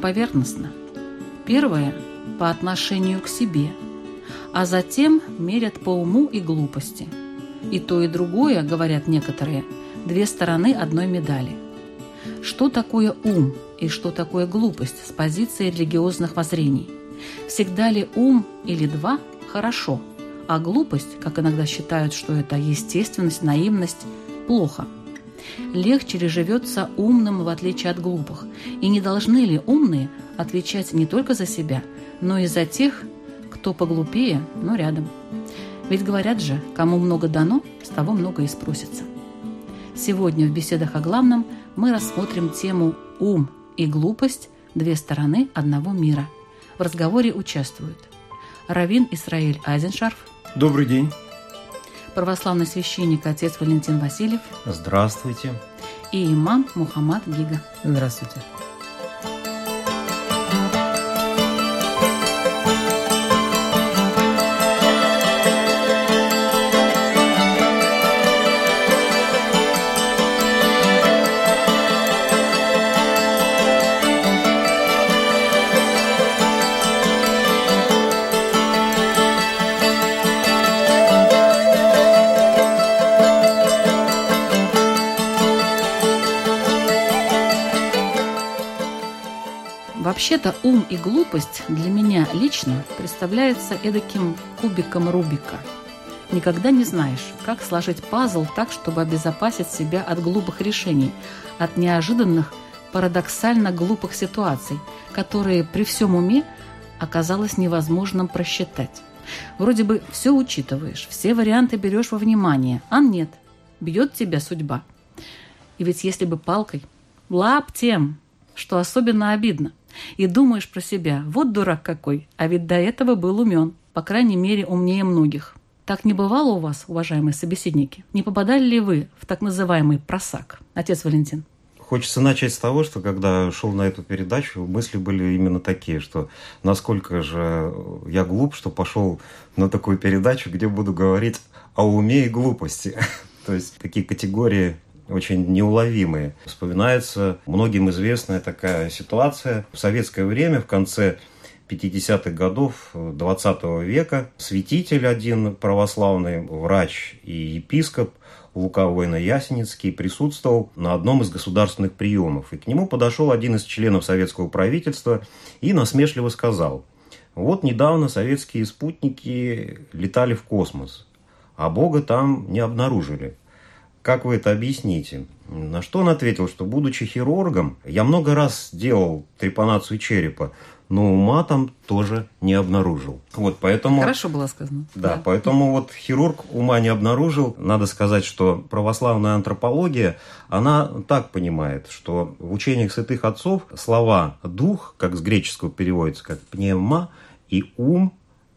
Поверхностно. Первое – по отношению к себе, а затем мерят по уму и глупости. И то, и другое, говорят некоторые, две стороны одной медали. Что такое ум и что такое глупость с позиции религиозных воззрений? Всегда ли ум или два – хорошо, а глупость, как иногда считают, что это естественность, наивность – плохо – легче ли живется умным, в отличие от глупых? И не должны ли умные отвечать не только за себя, но и за тех, кто поглупее, но рядом? Ведь говорят же, кому много дано, с того много и спросится. Сегодня в беседах о главном мы рассмотрим тему «Ум и глупость – две стороны одного мира». В разговоре участвуют Равин Исраиль Айзеншарф. Добрый день православный священник отец Валентин Васильев. Здравствуйте. И имам Мухаммад Гига. Здравствуйте. Вообще-то ум и глупость для меня лично представляется эдаким кубиком Рубика. Никогда не знаешь, как сложить пазл так, чтобы обезопасить себя от глупых решений, от неожиданных, парадоксально глупых ситуаций, которые при всем уме оказалось невозможным просчитать. Вроде бы все учитываешь, все варианты берешь во внимание, а нет, бьет тебя судьба. И ведь если бы палкой, лаптем, что особенно обидно, и думаешь про себя, вот дурак какой, а ведь до этого был умен, по крайней мере умнее многих. Так не бывало у вас, уважаемые собеседники? Не попадали ли вы в так называемый просак? Отец Валентин. Хочется начать с того, что когда шел на эту передачу, мысли были именно такие, что насколько же я глуп, что пошел на такую передачу, где буду говорить о уме и глупости. То есть такие категории очень неуловимые. Вспоминается многим известная такая ситуация. В советское время, в конце 50-х годов 20 века, святитель один православный, врач и епископ Лука Воина-Ясеницкий присутствовал на одном из государственных приемов. И к нему подошел один из членов советского правительства и насмешливо сказал, вот недавно советские спутники летали в космос, а Бога там не обнаружили. Как вы это объясните? На что он ответил, что, будучи хирургом, я много раз делал трепанацию черепа, но ума там тоже не обнаружил. Вот поэтому... Хорошо было сказано. Да, да, поэтому вот хирург ума не обнаружил. Надо сказать, что православная антропология, она так понимает, что в учениях святых отцов слова «дух», как с греческого переводится, как «пневма», и «ум»,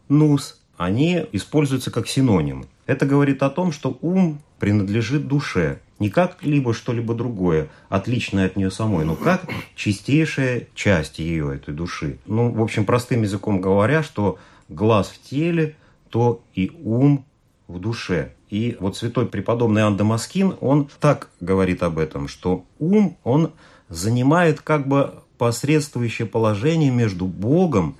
«нус», они используются как синонимы. Это говорит о том, что ум принадлежит душе, не как-либо что-либо другое, отличное от нее самой, но как чистейшая часть ее, этой души. Ну, в общем, простым языком говоря, что глаз в теле, то и ум в душе. И вот святой преподобный Иоанн Дамаскин, он так говорит об этом, что ум, он занимает как бы посредствующее положение между Богом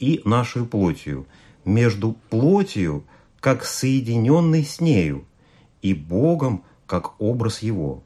и нашей плотью, между плотью как соединенный с нею, и Богом как образ Его.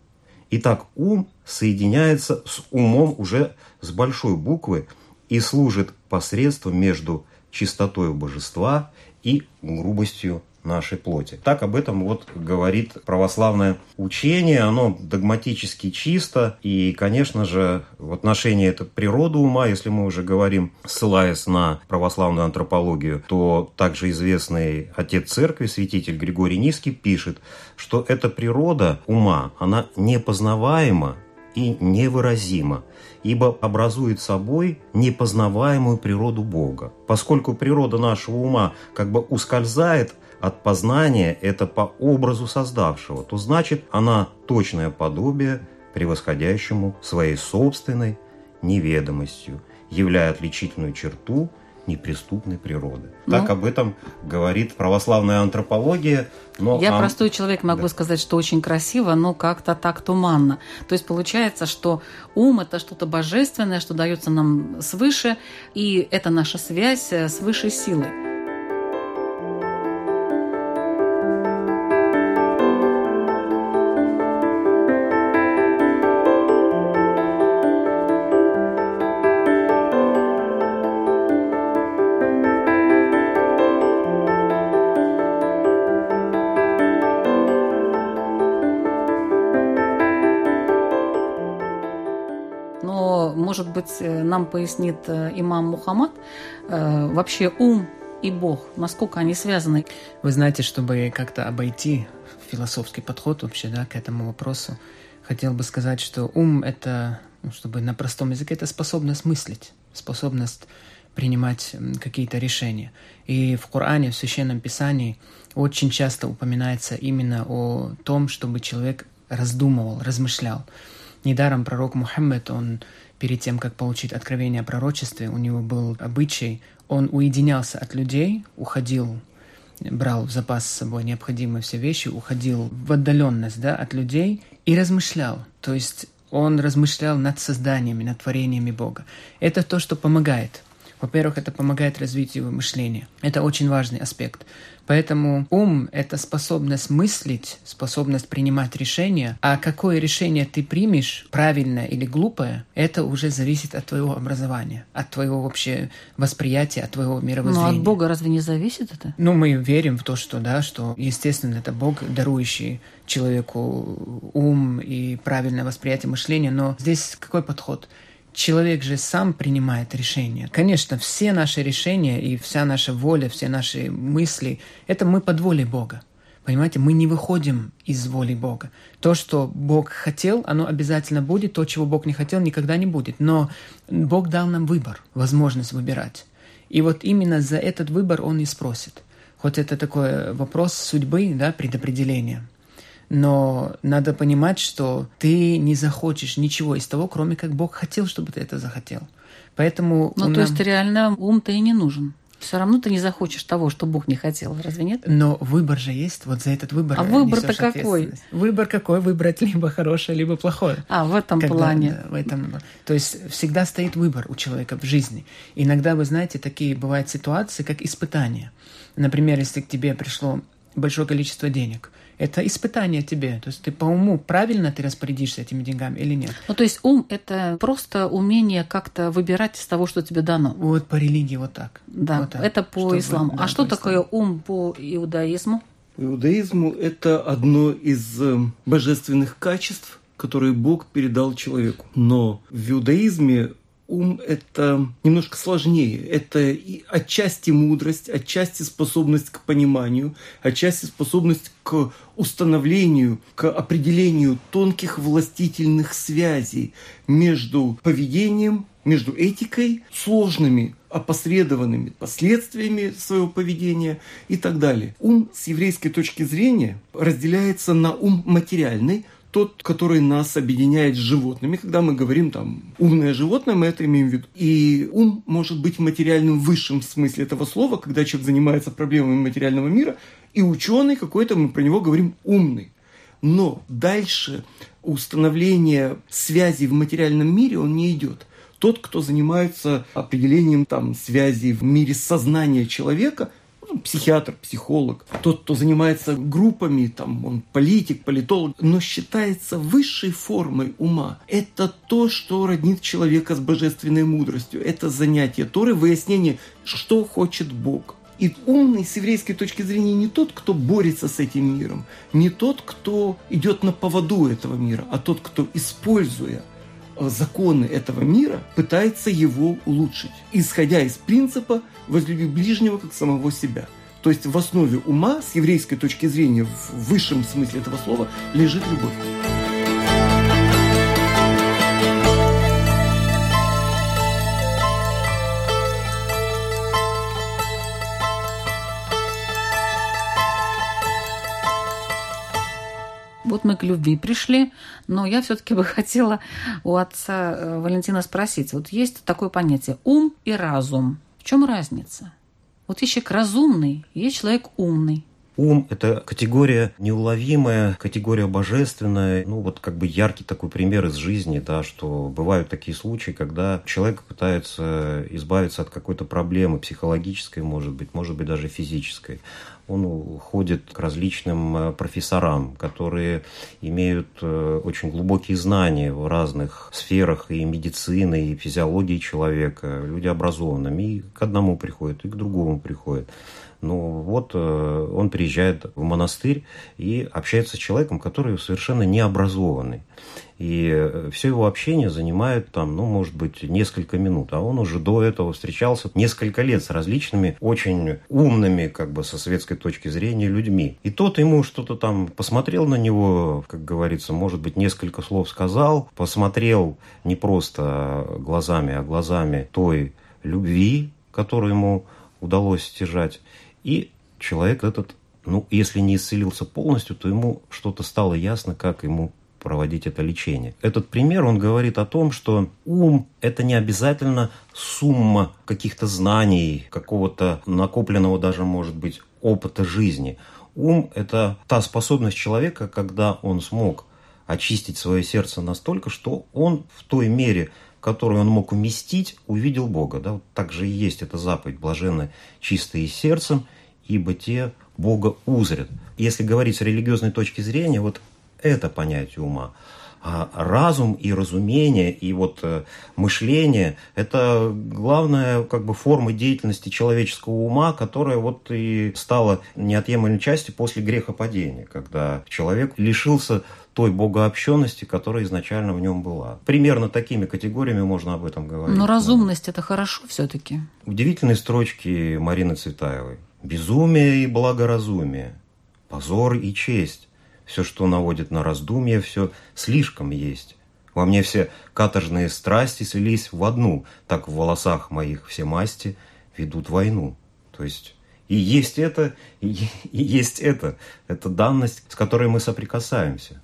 Итак, ум соединяется с умом уже с большой буквы и служит посредством между чистотой божества и грубостью нашей плоти. Так об этом вот говорит православное учение. Оно догматически чисто. И, конечно же, в отношении это природы ума, если мы уже говорим, ссылаясь на православную антропологию, то также известный отец церкви, святитель Григорий Низкий, пишет, что эта природа ума, она непознаваема и невыразима, ибо образует собой непознаваемую природу Бога. Поскольку природа нашего ума как бы ускользает от познания это по образу создавшего, то значит она точное подобие превосходящему своей собственной неведомостью, являя отличительную черту неприступной природы. Ну, так об этом говорит православная антропология. Но я ан... простой человек могу да. сказать, что очень красиво, но как-то так туманно. То есть получается, что ум – это что-то божественное, что дается нам свыше, и это наша связь с высшей силой. Быть, э, нам пояснит э, имам Мухаммад, э, вообще ум и Бог, насколько они связаны? Вы знаете, чтобы как-то обойти философский подход вообще да, к этому вопросу, хотел бы сказать, что ум — это, ну, чтобы на простом языке, это способность мыслить, способность принимать какие-то решения. И в Коране, в Священном Писании очень часто упоминается именно о том, чтобы человек раздумывал, размышлял. Недаром пророк Мухаммед, он перед тем, как получить откровение о пророчестве, у него был обычай, он уединялся от людей, уходил, брал в запас с собой необходимые все вещи, уходил в отдаленность да, от людей и размышлял. То есть он размышлял над созданиями, над творениями Бога. Это то, что помогает. Во-первых, это помогает развитию мышления. Это очень важный аспект. Поэтому ум — это способность мыслить, способность принимать решения, а какое решение ты примешь, правильное или глупое, это уже зависит от твоего образования, от твоего вообще восприятия, от твоего мировоззрения. Но от Бога разве не зависит это? Ну, мы верим в то, что, да, что, естественно, это Бог, дарующий человеку ум и правильное восприятие мышления, но здесь какой подход? Человек же сам принимает решения. Конечно, все наши решения и вся наша воля, все наши мысли — это мы под волей Бога. Понимаете, мы не выходим из воли Бога. То, что Бог хотел, оно обязательно будет. То, чего Бог не хотел, никогда не будет. Но Бог дал нам выбор, возможность выбирать. И вот именно за этот выбор Он и спросит. Хоть это такой вопрос судьбы, да, предопределения но надо понимать, что ты не захочешь ничего из того, кроме как Бог хотел, чтобы ты это захотел. Поэтому ну, нам... то есть реально ум-то и не нужен. Все равно ты не захочешь того, что Бог не хотел, разве нет? Но выбор же есть, вот за этот выбор. А выбор-то какой? Выбор какой? Выбрать либо хорошее, либо плохое. А, в этом Когда, плане. Да, в этом. То есть всегда стоит выбор у человека в жизни. Иногда, вы знаете, такие бывают ситуации, как испытания. Например, если к тебе пришло большое количество денег – это испытание тебе. То есть ты по уму правильно ты распорядишься этими деньгами или нет. Ну, то есть ум – это просто умение как-то выбирать из того, что тебе дано. Вот по религии вот так. Да, вот так. это по Чтобы, исламу. Да, а что такое исламу. ум по иудаизму? По иудаизму это одно из э, божественных качеств, которые Бог передал человеку. Но в иудаизме ум – это немножко сложнее. Это и отчасти мудрость, отчасти способность к пониманию, отчасти способность к установлению, к определению тонких властительных связей между поведением, между этикой, сложными опосредованными последствиями своего поведения и так далее. Ум с еврейской точки зрения разделяется на ум материальный – тот, который нас объединяет с животными. Когда мы говорим там умное животное, мы это имеем в виду. И ум может быть материальным в высшем смысле этого слова, когда человек занимается проблемами материального мира, и ученый какой-то, мы про него говорим умный. Но дальше установление связи в материальном мире он не идет. Тот, кто занимается определением там, связи в мире сознания человека – ну, психиатр, психолог, тот, кто занимается группами, там, он политик, политолог, но считается высшей формой ума. Это то, что роднит человека с божественной мудростью. Это занятие Торы, выяснение, что хочет Бог. И умный с еврейской точки зрения не тот, кто борется с этим миром, не тот, кто идет на поводу этого мира, а тот, кто, используя законы этого мира, пытается его улучшить, исходя из принципа «возлюби ближнего как самого себя». То есть в основе ума, с еврейской точки зрения, в высшем смысле этого слова, лежит любовь. Вот мы к любви пришли, но я все-таки бы хотела у отца э, Валентина спросить. Вот есть такое понятие ум и разум. В чем разница? Вот есть человек разумный, есть человек умный. Ум – это категория неуловимая, категория божественная. Ну, вот как бы яркий такой пример из жизни, да, что бывают такие случаи, когда человек пытается избавиться от какой-то проблемы психологической, может быть, может быть, даже физической он ходит к различным э, профессорам, которые имеют э, очень глубокие знания в разных сферах и медицины, и физиологии человека. Люди образованными и к одному приходят, и к другому приходят. Ну вот э, он приезжает в монастырь и общается с человеком, который совершенно не образованный. И э, все его общение занимает там, ну, может быть, несколько минут. А он уже до этого встречался несколько лет с различными очень умными, как бы со светской точки зрения, людьми. И тот ему что-то там посмотрел на него, как говорится, может быть, несколько слов сказал, посмотрел не просто глазами, а глазами той любви, которую ему удалось стяжать. И человек этот, ну, если не исцелился полностью, то ему что-то стало ясно, как ему проводить это лечение. Этот пример, он говорит о том, что ум – это не обязательно сумма каких-то знаний, какого-то накопленного даже, может быть, опыта жизни. Ум – это та способность человека, когда он смог очистить свое сердце настолько, что он в той мере, которую он мог уместить, увидел Бога. Да? Вот так же и есть эта заповедь «блаженны чистые сердцем, ибо те Бога узрят. Если говорить с религиозной точки зрения, вот это понятие ума. А разум и разумение, и вот э, мышление – это главная как бы форма деятельности человеческого ума, которая вот и стала неотъемлемой частью после грехопадения, когда человек лишился той богообщенности, которая изначально в нем была. Примерно такими категориями можно об этом говорить. Но разумность – это хорошо все-таки. Удивительные строчки Марины Цветаевой. Безумие и благоразумие, позор и честь. Все, что наводит на раздумье, все слишком есть. Во мне все каторжные страсти слились в одну, так в волосах моих все масти ведут войну. То есть и есть это, и, и есть это. Это данность, с которой мы соприкасаемся.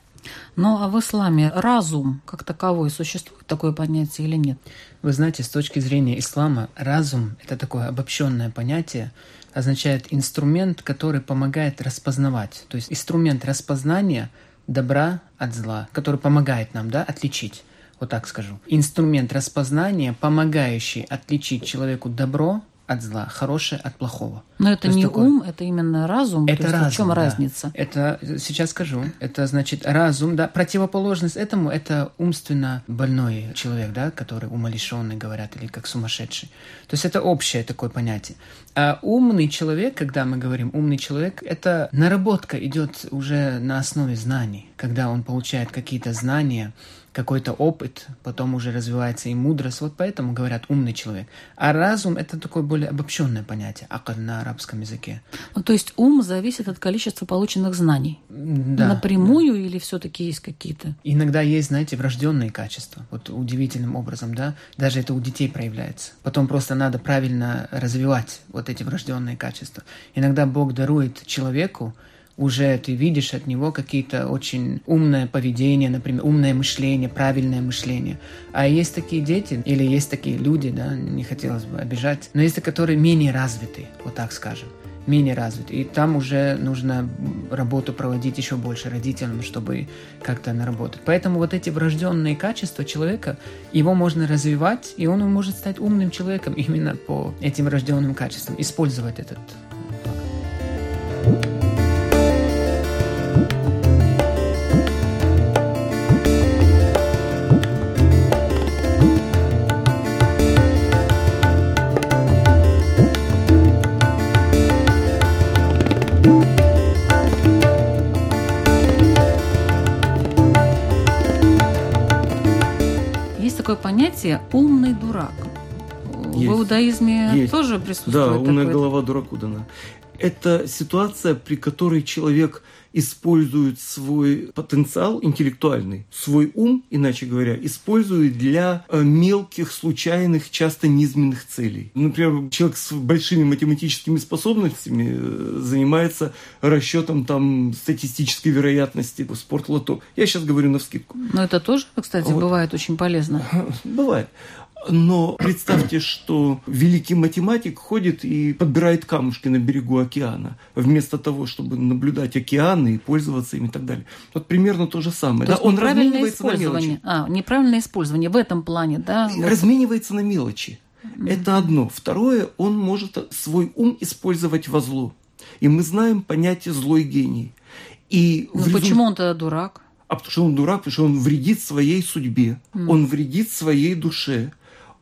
Ну а в исламе разум как таковой существует такое понятие или нет? Вы знаете, с точки зрения ислама, разум – это такое обобщенное понятие, означает инструмент, который помогает распознавать. То есть инструмент распознания добра от зла, который помогает нам да, отличить. Вот так скажу. Инструмент распознания, помогающий отличить человеку добро от зла, хорошее от плохого. Но это не такой... ум, это именно разум. Это То разум, в чем да. разница? Это сейчас скажу. Это значит разум, да. Противоположность этому это умственно больной человек, да, который умалишенный говорят или как сумасшедший. То есть это общее такое понятие. А умный человек, когда мы говорим умный человек, это наработка идет уже на основе знаний, когда он получает какие-то знания какой-то опыт, потом уже развивается и мудрость. Вот поэтому говорят умный человек. А разум это такое более обобщенное понятие, акад на арабском языке. Ну, то есть ум зависит от количества полученных знаний. Да. Напрямую да. или все-таки есть какие-то? Иногда есть, знаете, врожденные качества. Вот удивительным образом, да. Даже это у детей проявляется. Потом просто надо правильно развивать вот эти врожденные качества. Иногда Бог дарует человеку уже ты видишь от него какие-то очень умное поведение, например, умное мышление, правильное мышление. А есть такие дети, или есть такие люди, да, не хотелось бы обижать, но есть которые менее развиты, вот так скажем менее развиты. И там уже нужно работу проводить еще больше родителям, чтобы как-то наработать. Поэтому вот эти врожденные качества человека, его можно развивать, и он может стать умным человеком именно по этим врожденным качествам, использовать этот такое понятие «умный дурак». Есть. В иудаизме Есть. тоже присутствует Да, умная такое? голова дураку дана. Это ситуация, при которой человек использует свой потенциал интеллектуальный, свой ум, иначе говоря, использует для э, мелких, случайных, часто низменных целей. Например, человек с большими математическими способностями э, занимается расчетом там статистической вероятности в спортлото. Я сейчас говорю на вскидку. Но это тоже, кстати, Вот. бывает очень полезно. Бывает. Но представьте, что великий математик ходит и подбирает камушки на берегу океана, вместо того, чтобы наблюдать океаны и пользоваться ими и так далее. Вот примерно то же самое. То да? Он разменивается на мелочи. А, неправильное использование в этом плане, да? Разменивается на мелочи. Это одно. Второе, он может свой ум использовать во зло. И мы знаем понятие злой гений. И Ну, результ- почему он тогда дурак? А потому что он дурак, потому что он вредит своей судьбе, он вредит своей душе,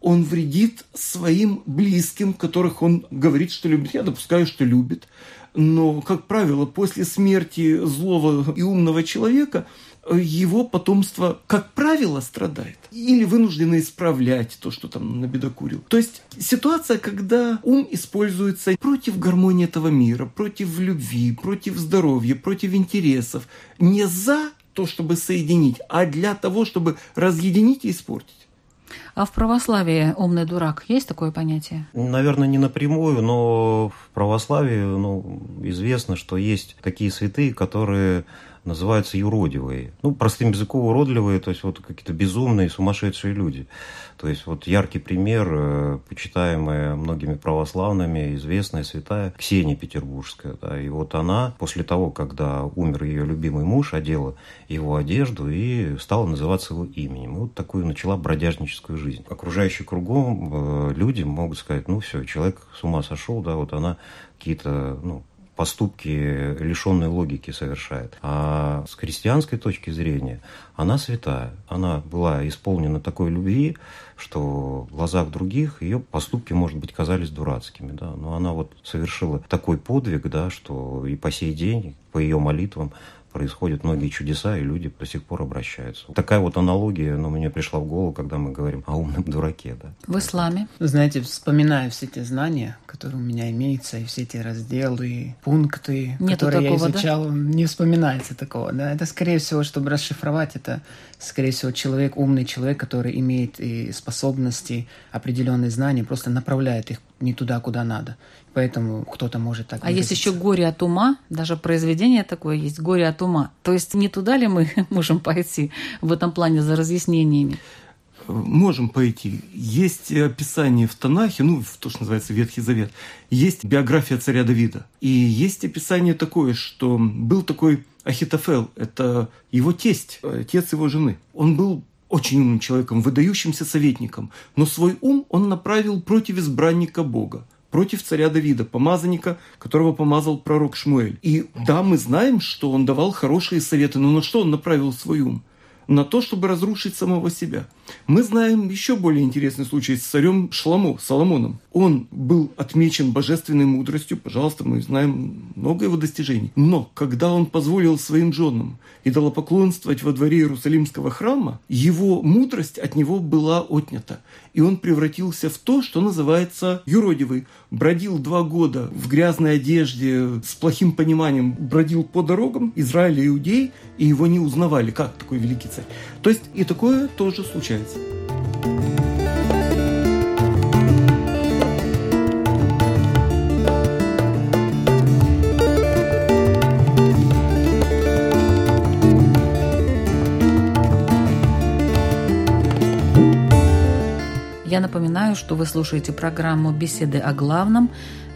он вредит своим близким, которых он говорит, что любит. Я допускаю, что любит. Но, как правило, после смерти злого и умного человека э, его потомство, как правило, страдает. Или вынуждено исправлять то, что там набедокурил. То есть ситуация, когда ум используется против гармонии этого мира, против любви, против здоровья, против интересов. Не за то, чтобы соединить, а для того, чтобы разъединить и испортить. А в православии умный дурак есть такое понятие? Наверное, не напрямую, но в православии ну, известно, что есть такие святые, которые называются юродивые. Ну, простым языком уродливые, то есть вот какие-то безумные, сумасшедшие люди. То есть вот яркий пример, э, почитаемая многими православными, известная святая Ксения Петербургская. Да, и вот она после того, когда умер ее любимый муж, одела его одежду и стала называться его именем. И вот такую начала бродяжническую жизнь. Окружающие кругом э, люди могут сказать, ну все, человек с ума сошел, да, вот она какие-то, ну, поступки, лишенные логики совершает. А с христианской точки зрения она святая. Она была исполнена такой любви, что в глазах других ее поступки, может быть, казались дурацкими. Да? Но она вот совершила такой подвиг, да, что и по сей день, по ее молитвам, происходят многие чудеса, и люди до сих пор обращаются. Такая вот аналогия, ну, мне пришла в голову, когда мы говорим о умном дураке. Да. В исламе? Знаете, вспоминая все те знания, которые у меня имеются, и все эти разделы, пункты, Нету которые такого, я да? изучал, не вспоминается такого. Да? Это, скорее всего, чтобы расшифровать, это, скорее всего, человек, умный человек, который имеет и способности, определенные знания, просто направляет их не туда, куда надо. Поэтому кто-то может так А есть выразиться. еще горе от ума, даже произведение такое есть, горе от ума. То есть не туда ли мы можем пойти в этом плане за разъяснениями? Можем пойти. Есть описание в Танахе, ну, в то, что называется Ветхий Завет. Есть биография царя Давида. И есть описание такое, что был такой Ахитофел, это его тесть, отец его жены. Он был очень умным человеком, выдающимся советником, но свой ум он направил против избранника Бога против царя Давида, помазанника, которого помазал пророк Шмуэль. И да, мы знаем, что он давал хорошие советы, но на что он направил свой ум? На то, чтобы разрушить самого себя. Мы знаем еще более интересный случай с царем Шламо, Соломоном. Он был отмечен божественной мудростью, пожалуйста, мы знаем много его достижений. Но когда он позволил своим женам идолопоклонствовать во дворе Иерусалимского храма, его мудрость от него была отнята. И он превратился в то, что называется юродивый. Бродил два года в грязной одежде, с плохим пониманием, бродил по дорогам Израиля и Иудей, и его не узнавали, как такой великий царь. То есть и такое тоже случается. Я напоминаю, что вы слушаете программу «Беседы о главном».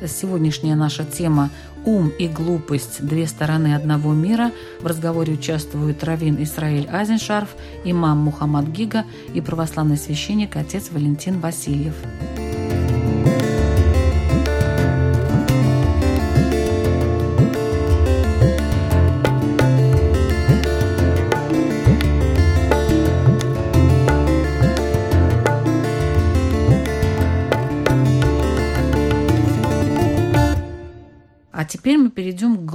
Сегодняшняя наша тема «Ум и глупость. Две стороны одного мира». В разговоре участвуют Равин Исраиль Азеншарф, имам Мухаммад Гига и православный священник отец Валентин Васильев. А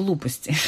глупости.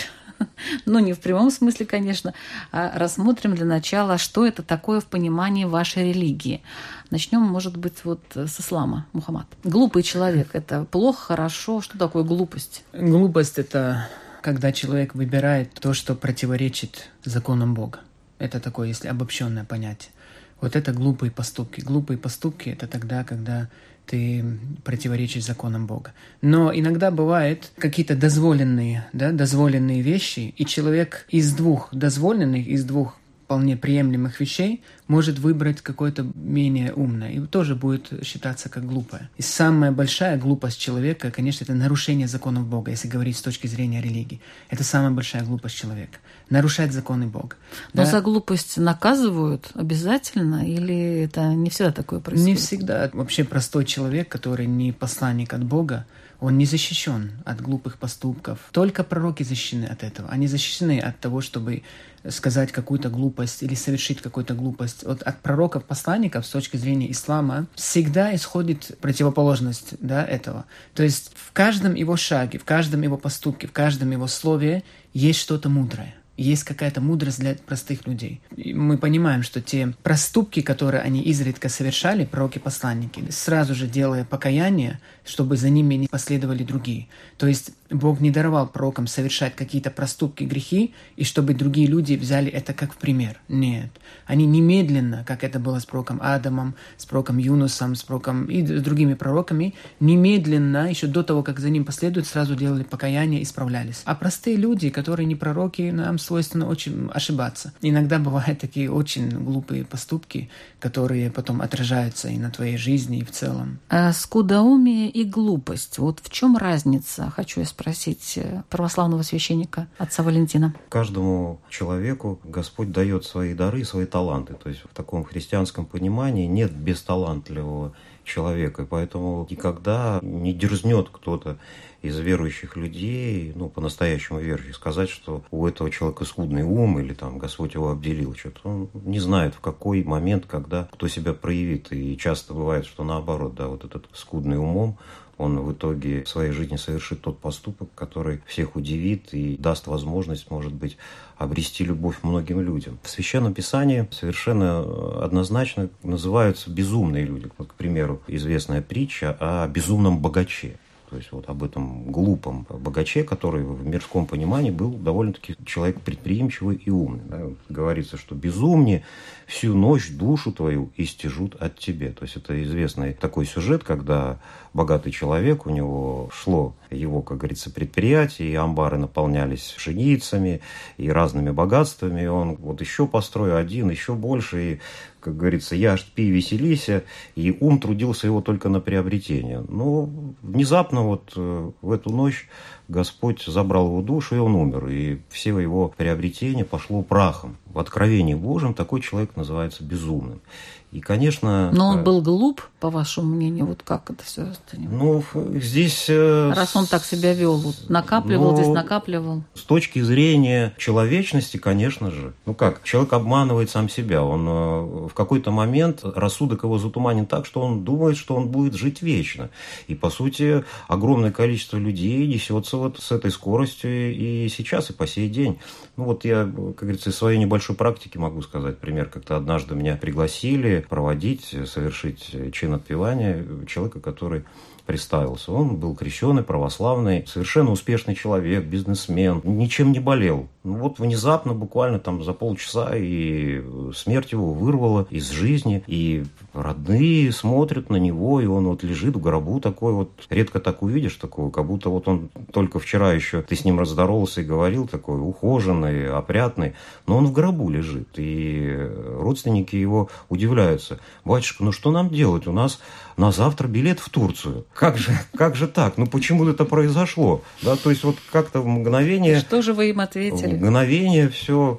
Ну, не в прямом смысле, конечно. А рассмотрим для начала, что это такое в понимании вашей религии. Начнем, может быть, вот с ислама, Мухаммад. Глупый человек – это плохо, хорошо? Что такое глупость? Глупость – это когда человек выбирает то, что противоречит законам Бога. Это такое, если обобщенное понятие. Вот это глупые поступки. Глупые поступки – это тогда, когда ты противоречишь законам Бога. Но иногда бывают какие-то дозволенные, да, дозволенные вещи, и человек из двух дозволенных, из двух вполне приемлемых вещей может выбрать какое-то менее умное, и тоже будет считаться как глупое. И самая большая глупость человека, конечно, это нарушение законов Бога, если говорить с точки зрения религии. Это самая большая глупость человека. Нарушать законы Бога. Но да? за глупость наказывают обязательно, или это не всегда такое происходит? Не всегда. Вообще простой человек, который не посланник от Бога, он не защищен от глупых поступков. Только пророки защищены от этого. Они защищены от того, чтобы сказать какую-то глупость или совершить какую-то глупость. Вот от пророков, посланников с точки зрения ислама всегда исходит противоположность да, этого. То есть в каждом его шаге, в каждом его поступке, в каждом его слове есть что-то мудрое есть какая-то мудрость для простых людей. И мы понимаем, что те проступки, которые они изредка совершали, пророки-посланники, сразу же делая покаяние, чтобы за ними не последовали другие. То есть Бог не даровал пророкам совершать какие-то проступки, грехи, и чтобы другие люди взяли это как пример. Нет. Они немедленно, как это было с пророком Адамом, с пророком Юнусом, с пророком и с другими пророками, немедленно, еще до того, как за ним последуют, сразу делали покаяние и исправлялись. А простые люди, которые не пророки, нам свойственно очень ошибаться. Иногда бывают такие очень глупые поступки, которые потом отражаются и на твоей жизни, и в целом. А скудоумие и глупость. Вот в чем разница, хочу я спросить э, православного священника, отца Валентина. Каждому человеку Господь дает свои дары, свои таланты. То есть в таком христианском понимании нет бесталантливого человека. И поэтому никогда не дерзнет кто-то из верующих людей, ну, по-настоящему верующих, сказать, что у этого человека скудный ум или там Господь его обделил что-то. Он не знает, в какой момент, когда кто себя проявит. И часто бывает, что наоборот, да, вот этот скудный умом, он в итоге в своей жизни совершит тот поступок, который всех удивит и даст возможность, может быть, обрести любовь многим людям. В Священном Писании совершенно однозначно называются безумные люди. Вот, к примеру, известная притча о безумном богаче. То есть вот об этом глупом богаче, который в мирском понимании был довольно-таки человек предприимчивый и умный. Да? Говорится, что безумнее всю ночь душу твою истяжут от тебе. То есть это известный такой сюжет, когда богатый человек, у него шло его, как говорится, предприятие, и амбары наполнялись пшеницами и разными богатствами. И он вот еще построил один, еще больше, и как говорится, я пи, веселися, и ум трудился его только на приобретение. Но внезапно вот э, в эту ночь Господь забрал его душу, и он умер. И все его приобретения пошло прахом. В Откровении Божьем такой человек называется безумным. И, конечно... Но он э, был глуп, по вашему мнению, вот как это все? Ну, здесь... Э, Раз он так себя вел, вот, накапливал, ну, здесь накапливал. С точки зрения человечности, конечно же. Ну как, человек обманывает сам себя. Он э, в какой-то момент, рассудок его затуманен так, что он думает, что он будет жить вечно. И, по сути, огромное количество людей несется вот с этой скоростью и сейчас, и по сей день. Ну вот я, как говорится, из своей небольшой практики могу сказать пример. Как-то однажды меня пригласили проводить, совершить чин отпевания человека, который представился. Он был крещеный, православный, совершенно успешный человек, бизнесмен, ничем не болел. Ну вот внезапно, буквально там за полчаса, и смерть его вырвала из жизни, и родные смотрят на него, и он вот лежит в гробу такой вот, редко так увидишь такого, как будто вот он только вчера еще, ты с ним раздоровался и говорил, такой ухоженный, опрятный, но он в гробу лежит, и родственники его удивляются. Батюшка, ну что нам делать? У нас на завтра билет в Турцию. Как же, как же так? Ну почему это произошло? Да, то есть вот как-то в мгновение... Что же вы им ответили? В мгновение все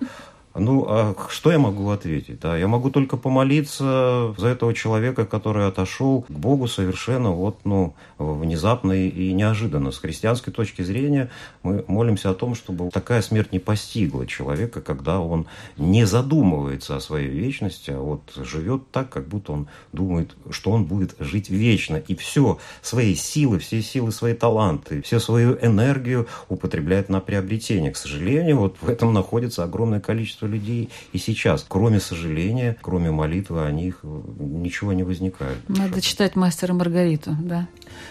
Ну, а что я могу ответить? Да? Я могу только помолиться за этого человека, который отошел к Богу совершенно вот, ну, внезапно и неожиданно. С христианской точки зрения мы молимся о том, чтобы такая смерть не постигла человека, когда он не задумывается о своей вечности, а вот живет так, как будто он думает, что он будет жить вечно. И все свои силы, все силы, свои таланты, всю свою энергию употребляет на приобретение. К сожалению, вот в этом находится огромное количество количество людей и сейчас. Кроме сожаления, кроме молитвы, о них ничего не возникает. Надо читать «Мастера Маргариту», да?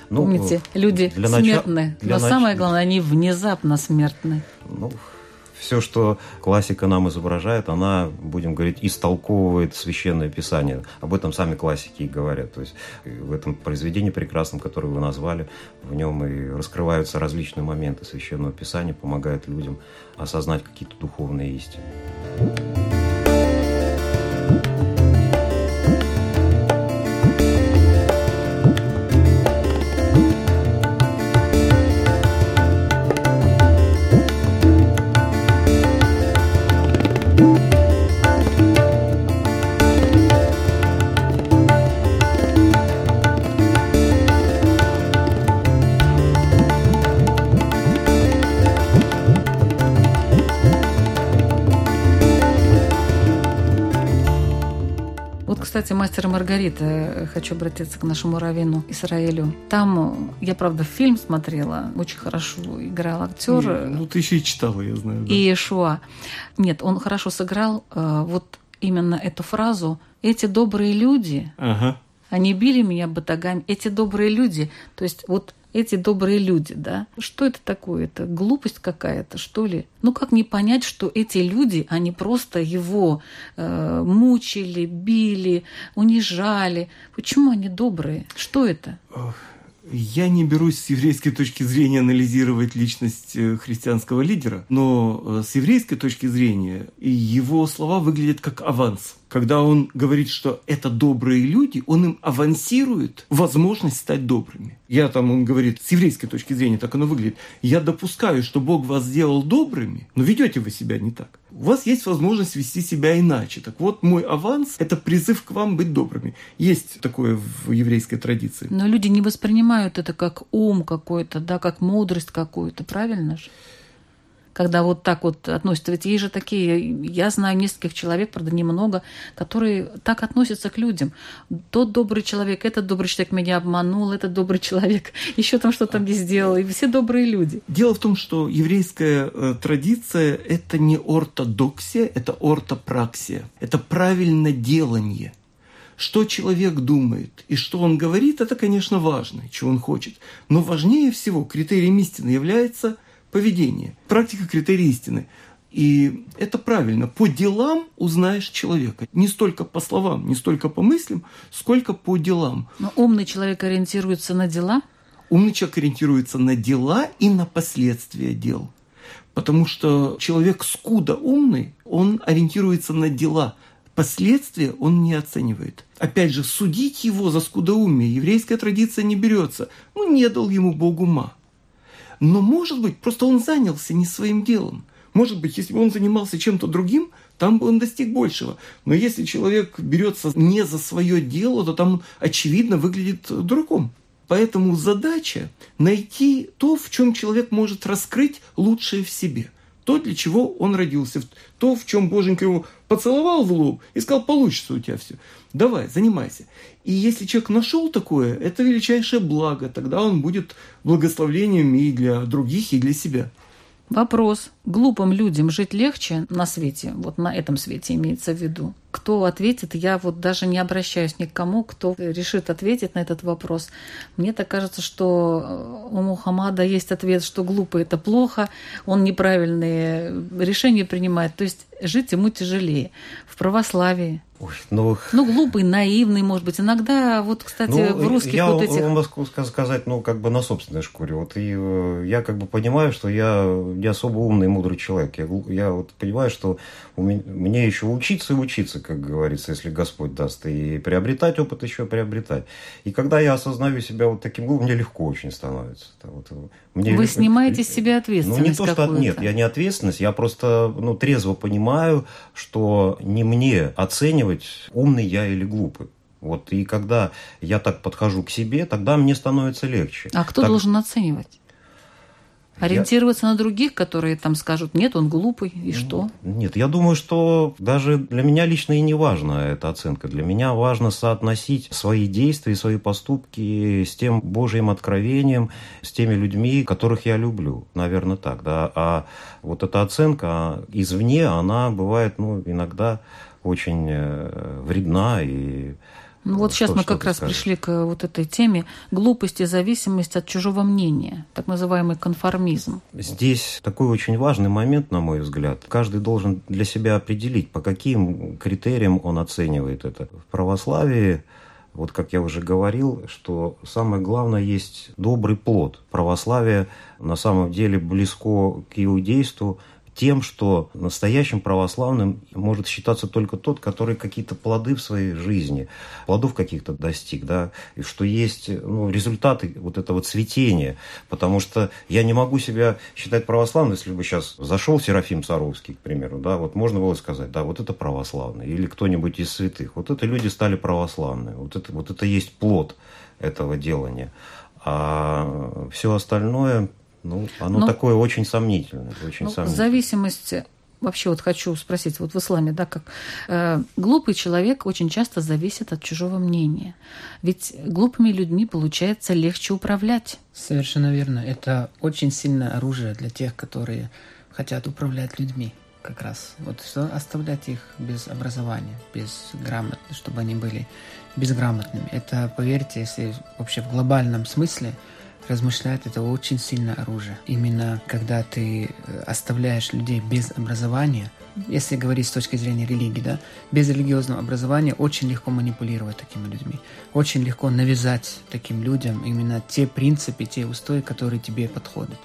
Ну, Помните, люди для смертны, для но нач... самое главное, они внезапно смертны. Ну, все, что классика нам изображает, она, будем говорить, истолковывает священное писание. Об этом сами классики и говорят. То есть в этом произведении прекрасном, которое вы назвали, в нем и раскрываются различные моменты священного писания, помогают людям осознать какие-то духовные истины. Кстати, «Мастер и Маргарита», э, хочу обратиться к нашему раввину Исраилю. Там, я, правда, фильм смотрела, очень хорошо играл актер. ну, ты еще и читала, я знаю. Да. И Иешуа. Нет, он хорошо сыграл э, вот именно эту фразу «Эти добрые люди, ага. они били меня батагами, эти добрые люди». То есть вот эти добрые люди, да? Что это такое? Это глупость какая-то, что ли? Ну как не понять, что эти люди, они просто его э, мучили, били, унижали? Почему они добрые? Что это? Я не берусь с еврейской точки зрения анализировать личность э, христианского лидера, но э, с еврейской точки зрения его слова выглядят как аванс. Когда он говорит, что это добрые люди, он им авансирует возможность стать добрыми. Я там, он говорит, с еврейской точки зрения так оно выглядит. Я допускаю, что Бог вас сделал добрыми, но ведете вы себя не так. У вас есть возможность вести себя иначе. Так вот, мой аванс – это призыв к вам быть добрыми. Есть такое в еврейской традиции. Но люди не воспринимают это как ум какой-то, да, как мудрость какую-то, правильно же? Когда вот так вот относятся. Ведь есть же такие, я знаю нескольких человек, правда, немного, которые так относятся к людям. Тот добрый человек, этот добрый человек меня обманул, этот добрый человек еще там что-то мне сделал, и все добрые люди. Дело в том, что еврейская э, традиция – это не ортодоксия, это ортопраксия, это правильное делание – что человек думает и что он говорит, это, конечно, важно, чего он хочет. Но важнее всего критерием истины является – поведение. Практика критерий истины. И это правильно. По делам узнаешь человека. Не столько по словам, не столько по мыслям, сколько по делам. Но умный человек ориентируется на дела? Умный человек ориентируется на дела и на последствия дел. Потому что человек скуда умный, он ориентируется на дела. Последствия он не оценивает. Опять же, судить его за скудоумие еврейская традиция не берется. Ну, не дал ему Бог ума. Но, может быть, просто он занялся не своим делом. Может быть, если бы он занимался чем-то другим, там бы он достиг большего. Но если человек берется не за свое дело, то там очевидно выглядит дураком. Поэтому задача найти то, в чем человек может раскрыть лучшее в себе. То, для чего он родился. То, в чем Боженька его поцеловал в лоб и сказал, получится у тебя все. Давай, занимайся. И если человек нашел такое, это величайшее благо. Тогда он будет благословением и для других, и для себя. Вопрос. Глупым людям жить легче на свете, вот на этом свете имеется в виду. Кто ответит, я вот даже не обращаюсь ни к кому, кто решит ответить на этот вопрос. Мне так кажется, что у Мухаммада есть ответ, что глупый – это плохо, он неправильные решения принимает. То есть жить ему тяжелее. В православии Ой, ну, Ну, глупый, наивный, может быть. Иногда, вот, кстати, ну, в русских я вот этих... могу сказать, ну, как бы на собственной шкуре. Вот и э, я как бы понимаю, что я не особо умный и мудрый человек. Я, я вот понимаю, что у меня, мне еще учиться и учиться, как говорится, если Господь даст. И приобретать опыт еще приобретать. И когда я осознаю себя вот таким глупым, мне легко очень становится. Вот, э, мне Вы снимаете с себя ответственность Ну, не то, что... Нет, я не ответственность. Я просто ну, трезво понимаю, что не мне оценивать оценивать, умный я или глупый. Вот, и когда я так подхожу к себе, тогда мне становится легче. А кто так... должен оценивать? Ориентироваться я... на других, которые там скажут, нет, он глупый, и что? Нет, я думаю, что даже для меня лично и не важна эта оценка. Для меня важно соотносить свои действия, свои поступки с тем Божьим откровением, с теми людьми, которых я люблю. Наверное, так, да. А вот эта оценка извне, она бывает, ну, иногда очень э, вредна и ну вот сейчас мы как раз скажешь? пришли к вот этой теме глупости, зависимость от чужого мнения, так называемый конформизм. Здесь такой очень важный момент, на мой взгляд. Каждый должен для себя определить, по каким критериям он оценивает это. В православии вот как я уже говорил, что самое главное есть добрый плод. Православие на самом деле близко к иудейству, тем, что настоящим православным может считаться только тот, который какие-то плоды в своей жизни, плодов каких-то достиг, да, и что есть ну, результаты вот этого цветения, потому что я не могу себя считать православным, если бы сейчас зашел Серафим Саровский, к примеру, да, вот можно было сказать, да, вот это православный, или кто-нибудь из святых, вот это люди стали православными, вот это, вот это есть плод этого делания. А все остальное ну, оно Но, такое очень сомнительное. Очень ну, сомнительное. Зависимость вообще вот хочу спросить, вот в исламе, да, как э, глупый человек очень часто зависит от чужого мнения. Ведь глупыми людьми получается легче управлять. Совершенно верно. Это очень сильное оружие для тех, которые хотят управлять людьми. Как раз. Вот что оставлять их без образования, без грамотности, чтобы они были безграмотными. Это, поверьте, если вообще в глобальном смысле – размышлять это очень сильное оружие. Именно когда ты э, оставляешь людей без образования, если говорить с точки зрения религии, да, без религиозного образования очень легко манипулировать такими людьми. Очень легко навязать таким людям именно те принципы, те устои, которые тебе подходят.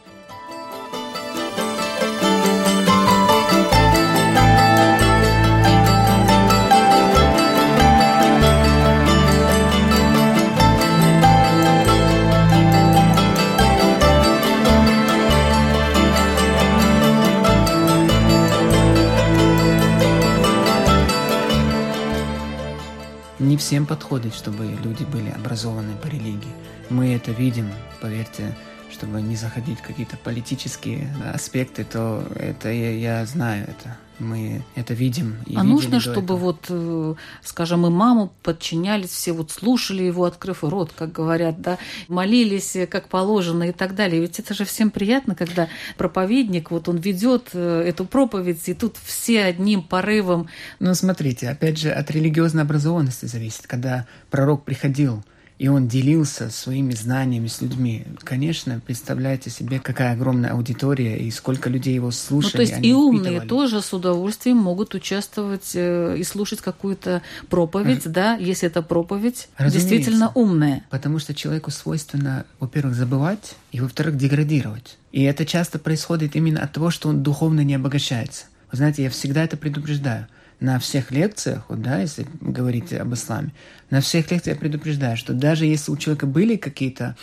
Не всем подходит, чтобы люди были образованы по религии. Мы это видим, поверьте, чтобы не заходить в какие-то политические аспекты, то это я, я знаю это. Мы это видим. И а нужно, чтобы этого. вот, э, скажем, и маму подчинялись, все вот слушали его, открыв рот, как говорят, да, молились э, как положено и так далее. Ведь это же всем приятно, когда проповедник, вот он ведет э, эту проповедь, и тут все одним порывом. Ну, смотрите, опять же, от религиозной образованности зависит. Когда пророк приходил и он делился своими знаниями с людьми. Конечно, представляете себе, какая огромная аудитория и сколько людей его слушали. Ну, то есть и умные тоже с удовольствием могут участвовать э, и слушать какую-то проповедь, а... да, если это проповедь Разумеется, действительно умная. Потому что человеку свойственно, во-первых, забывать, и, во-вторых, деградировать. И это часто происходит именно от того, что он духовно не обогащается. Вы знаете, я всегда это предупреждаю на всех лекциях, вот, да, если говорить об исламе, на всех лекциях я предупреждаю, что даже если у человека были какие-то,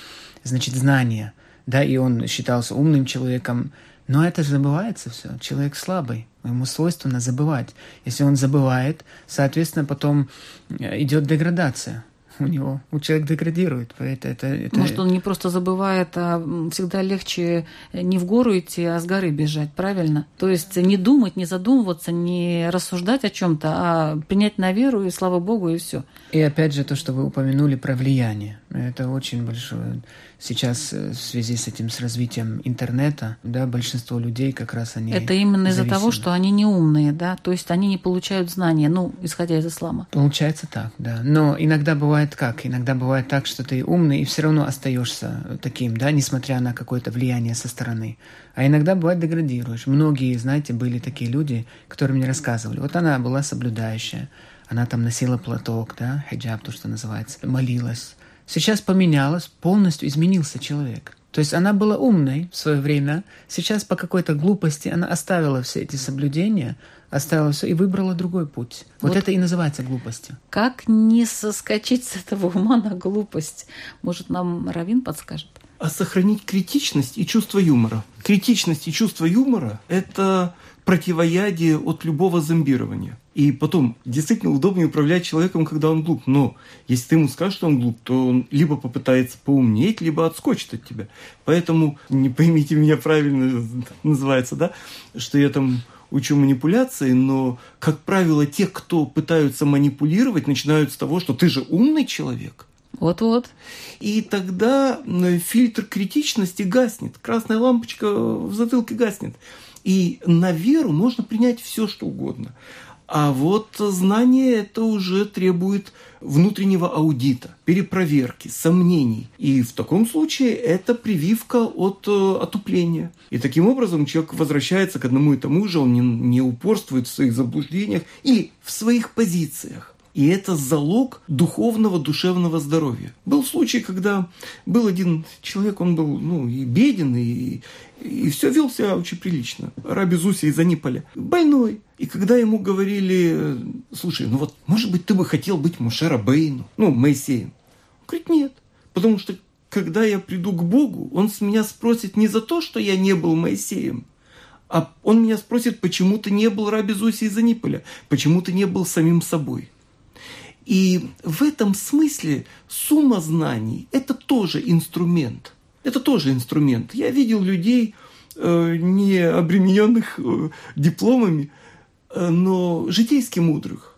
значит, знания, да, и он считался умным человеком, но это забывается все. Человек слабый, ему свойственно забывать. Если он забывает, соответственно, потом э, идет деградация у него, у человека деградирует. Это, это, это... Может, он не просто забывает, а всегда легче не в гору идти, а с горы бежать, правильно? То есть не думать, не задумываться, не рассуждать о чем-то, а принять на веру, и слава Богу, и все. И опять же то, что вы упомянули про влияние. Это очень большое сейчас э, в связи с этим, с развитием интернета, да, большинство людей как раз они Это именно из-за того, что они не умные, да, то есть они не получают знания, ну, исходя из ислама. Получается так, да. Но иногда бывает как? Иногда бывает так, что ты умный и все равно остаешься таким, да, несмотря на какое-то влияние со стороны. А иногда бывает деградируешь. Многие, знаете, были такие люди, которые мне рассказывали. Вот она была соблюдающая, она там носила платок, да, хиджаб, то, что называется, молилась. Сейчас поменялось, полностью изменился человек. То есть она была умной в свое время, сейчас по какой-то глупости она оставила все эти соблюдения, оставила все и выбрала другой путь. Вот, вот это и называется глупостью. Как не соскочить с этого ума на глупость? Может, нам Равин подскажет? А сохранить критичность и чувство юмора. Критичность и чувство юмора – это противоядие от любого зомбирования. И потом, действительно удобнее управлять человеком, когда он глуп. Но если ты ему скажешь, что он глуп, то он либо попытается поумнеть, либо отскочит от тебя. Поэтому, не поймите меня правильно, называется, да, что я там учу манипуляции, но, как правило, те, кто пытаются манипулировать, начинают с того, что ты же умный человек. Вот-вот. И тогда фильтр критичности гаснет, красная лампочка в затылке гаснет. И на веру можно принять все, что угодно. А вот знание это уже требует внутреннего аудита, перепроверки, сомнений. И в таком случае это прививка от э, отупления. И таким образом человек возвращается к одному и тому же, он не, не упорствует в своих заблуждениях или в своих позициях. И это залог духовного, душевного здоровья. Был случай, когда был один человек, он был ну, и беден, и, и все вел себя очень прилично. Раби Зуси из Аниполя. Больной. И когда ему говорили, слушай, ну вот, может быть, ты бы хотел быть Мушера Бейну, ну, Моисеем. Он говорит, нет. Потому что когда я приду к Богу, Он с меня спросит не за то, что я не был Моисеем, а он меня спросит, почему ты не был Раби Зуси из Аниполя, почему ты не был самим собой. И в этом смысле сумма знаний – это тоже инструмент. Это тоже инструмент. Я видел людей, э, не обремененных э, дипломами, э, но житейски мудрых.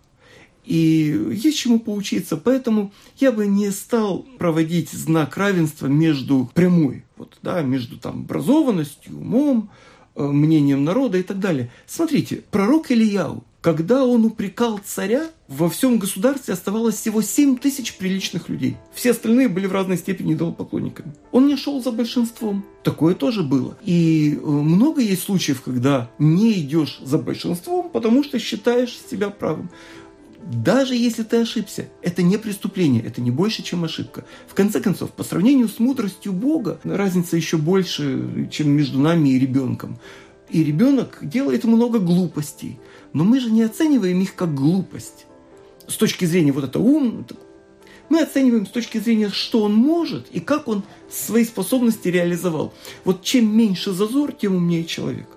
И есть чему поучиться. Поэтому я бы не стал проводить знак равенства между прямой, вот, да, между там, образованностью, умом, мнением народа и так далее. Смотрите, пророк Ильяу – когда он упрекал царя, во всем государстве оставалось всего 7 тысяч приличных людей. Все остальные были в разной степени идолопоклонниками. Он не шел за большинством. Такое тоже было. И э, много есть случаев, когда не идешь за большинством, потому что считаешь себя правым. Даже если ты ошибся, это не преступление, это не больше, чем ошибка. В конце концов, по сравнению с мудростью Бога, разница еще больше, чем между нами и ребенком. И ребенок делает много глупостей. Но мы же не оцениваем их как глупость. С точки зрения вот это ум, мы оцениваем с точки зрения, что он может и как он свои способности реализовал. Вот чем меньше зазор, тем умнее человек.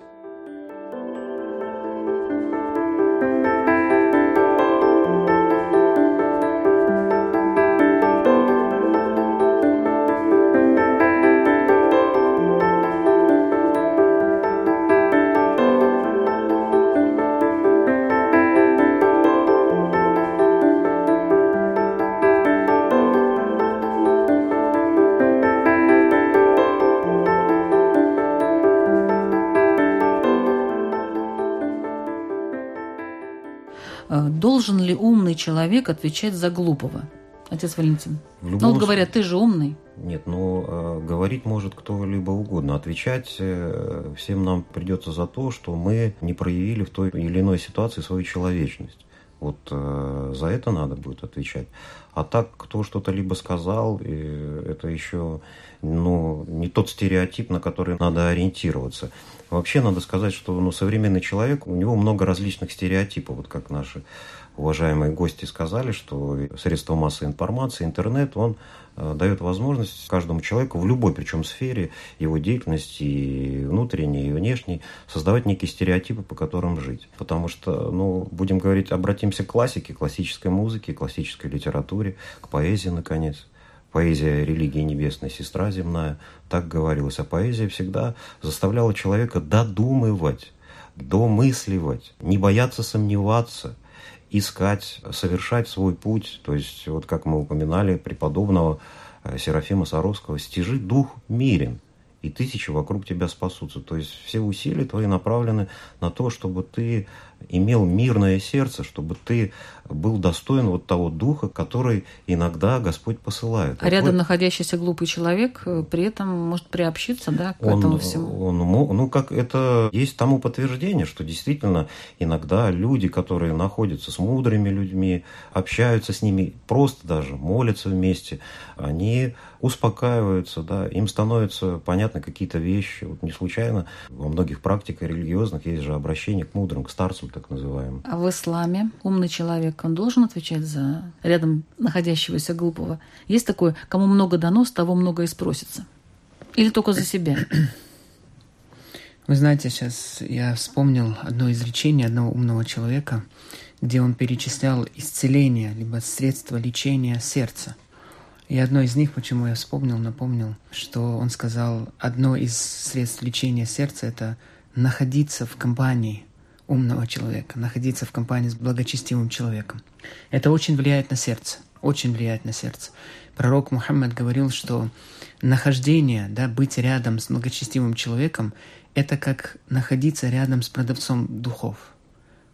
Должен ли умный человек отвечать за глупого? Отец Валентин. Ну вот говорят, ты же умный. Нет, ну э, говорить может кто-либо угодно. Отвечать э, всем нам придется за то, что мы не проявили в той или иной ситуации свою человечность. Вот э, за это надо будет отвечать. А так, кто что-то либо сказал, и это еще ну, не тот стереотип, на который надо ориентироваться. Вообще надо сказать, что ну, современный человек, у него много различных стереотипов, вот как наши уважаемые гости сказали, что средства массовой информации, интернет, он э, дает возможность каждому человеку в любой, причем сфере его деятельности, и внутренней, и внешней, создавать некие стереотипы, по которым жить. Потому что, ну, будем говорить, обратимся к классике, классической музыке, классической литературе, к поэзии, наконец. Поэзия религии небесная, сестра земная, так говорилось. А поэзия всегда заставляла человека додумывать, домысливать, не бояться сомневаться – искать, совершать свой путь. То есть, вот как мы упоминали преподобного э, Серафима Саровского, стяжи дух мирен, и тысячи вокруг тебя спасутся. То есть все усилия твои направлены на то, чтобы ты имел мирное сердце, чтобы ты был достоин вот того духа, который иногда Господь посылает. А рядом вот, находящийся глупый человек э, при этом может приобщиться да, к он, этому всему. Он, ну, как это есть тому подтверждение, что действительно иногда люди, которые находятся с мудрыми людьми, общаются с ними, просто даже молятся вместе, они успокаиваются, да, им становятся понятны какие-то вещи. Вот не случайно во многих практиках религиозных есть же обращение к мудрым, к старцам так называемым. А в исламе умный человек он должен отвечать за рядом находящегося глупого. Есть такое, кому много дано, с того много и спросится. Или только за себя? Вы знаете, сейчас я вспомнил одно изречение одного умного человека, где он перечислял исцеление, либо средства лечения сердца. И одно из них, почему я вспомнил, напомнил, что он сказал, одно из средств лечения сердца – это находиться в компании умного человека, находиться в компании с благочестивым человеком. Это очень влияет на сердце, очень влияет на сердце. Пророк Мухаммад говорил, что нахождение, да, быть рядом с благочестивым человеком, это как находиться рядом с продавцом духов.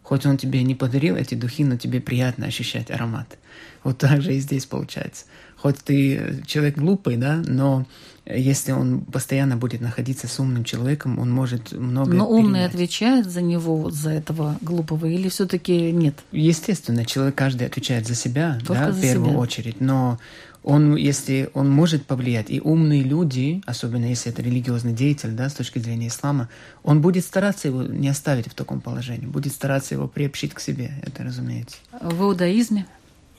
Хоть он тебе не подарил эти духи, но тебе приятно ощущать аромат. Вот так же и здесь получается. Хоть ты человек глупый, да, но если он постоянно будет находиться с умным человеком, он может много. Но умный отвечает за него, вот за этого глупого, или все-таки нет? Естественно, человек каждый отвечает за себя, Только да, за в первую себя. очередь. Но он, если он может повлиять, и умные люди, особенно если это религиозный деятель, да, с точки зрения ислама, он будет стараться его не оставить в таком положении, будет стараться его приобщить к себе, это разумеется. В иудаизме?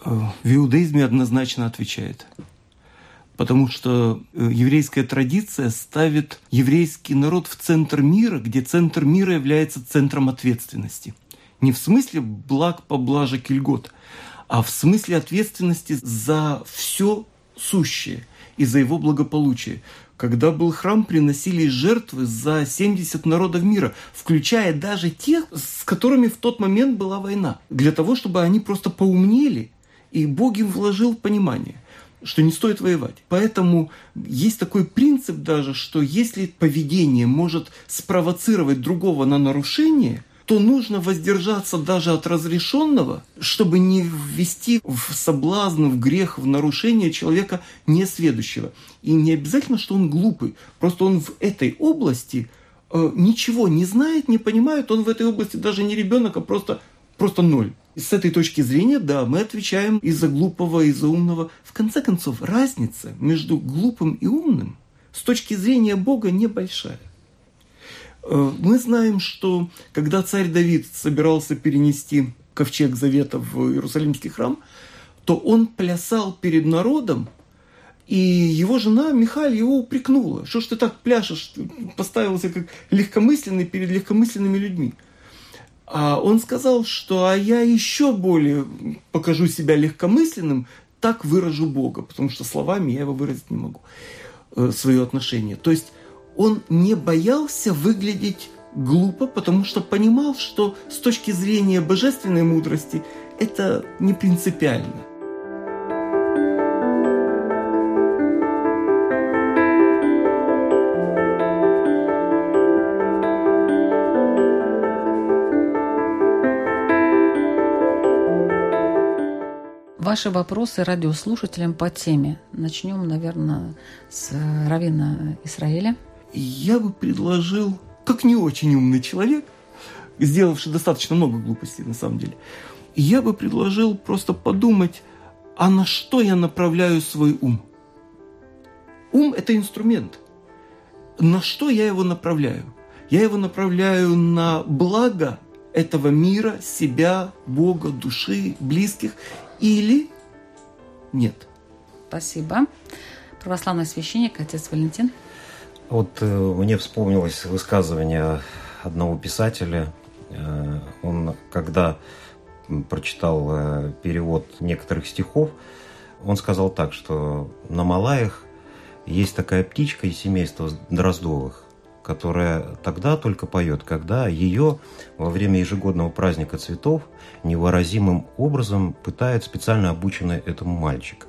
Э, в иудаизме однозначно отвечает потому что э, еврейская традиция ставит еврейский народ в центр мира, где центр мира является центром ответственности. Не в смысле благ, поблажек и льгот, а в смысле ответственности за все сущее и за его благополучие. Когда был храм, приносили жертвы за 70 народов мира, включая даже тех, с которыми в тот момент была война, для того, чтобы они просто поумнели, и Бог им вложил понимание – что не стоит воевать. Поэтому есть такой принцип даже, что если поведение может спровоцировать другого на нарушение, то нужно воздержаться даже от разрешенного, чтобы не ввести в соблазн, в грех, в нарушение человека несведущего. И не обязательно, что он глупый, просто он в этой области э, ничего не знает, не понимает, он в этой области даже не ребенок, а просто, просто ноль. И с этой точки зрения, да, мы отвечаем из-за глупого, из-за умного. В конце концов, разница между глупым и умным с точки зрения Бога небольшая. Э, мы знаем, что когда царь Давид собирался перенести ковчег Завета в Иерусалимский храм, то он плясал перед народом, и его жена Михаль его упрекнула. Что ж ты так пляшешь, поставился как легкомысленный перед легкомысленными людьми. А он сказал, что а я еще более покажу себя легкомысленным, так выражу Бога, потому что словами я его выразить не могу, э, свое отношение. То есть он не боялся выглядеть глупо, потому что понимал, что с точки зрения божественной мудрости это не принципиально. Ваши вопросы радиослушателям по теме. Начнем, наверное, с Равина Исраиля. Я бы предложил, как не очень умный человек, сделавший достаточно много глупостей на самом деле, я бы предложил просто подумать, а на что я направляю свой ум? Ум – это инструмент. На что я его направляю? Я его направляю на благо этого мира, себя, Бога, души, близких или нет. Спасибо. Православный священник, отец Валентин. Вот э, мне вспомнилось высказывание одного писателя. Э, он, когда прочитал э, перевод некоторых стихов, он сказал так, что на Малаях есть такая птичка из семейства Дроздовых, которая тогда только поет, когда ее во время ежегодного праздника цветов невыразимым образом пытает специально обученный этому мальчик.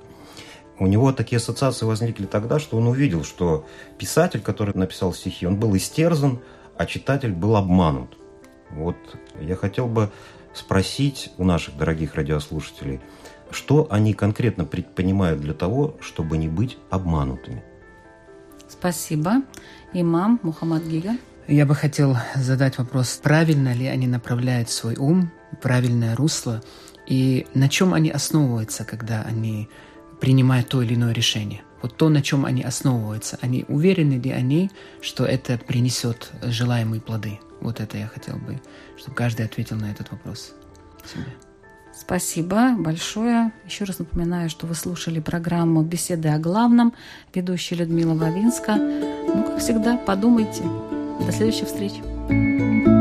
У него такие ассоциации возникли тогда, что он увидел, что писатель, который написал стихи, он был истерзан, а читатель был обманут. Вот я хотел бы спросить у наших дорогих радиослушателей, что они конкретно предпринимают для того, чтобы не быть обманутыми. Спасибо. Имам Мухаммад Гига. Я бы хотел задать вопрос, правильно ли они направляют свой ум, правильное русло, и на чем они основываются, когда они принимают то или иное решение. Вот то, на чем они основываются. Они уверены ли они, что это принесет желаемые плоды? Вот это я хотел бы, чтобы каждый ответил на этот вопрос себе. Спасибо большое. Еще раз напоминаю, что вы слушали программу «Беседы о главном». Ведущая Людмила Вавинска. Ну, как всегда, подумайте. До следующих встреч. thank you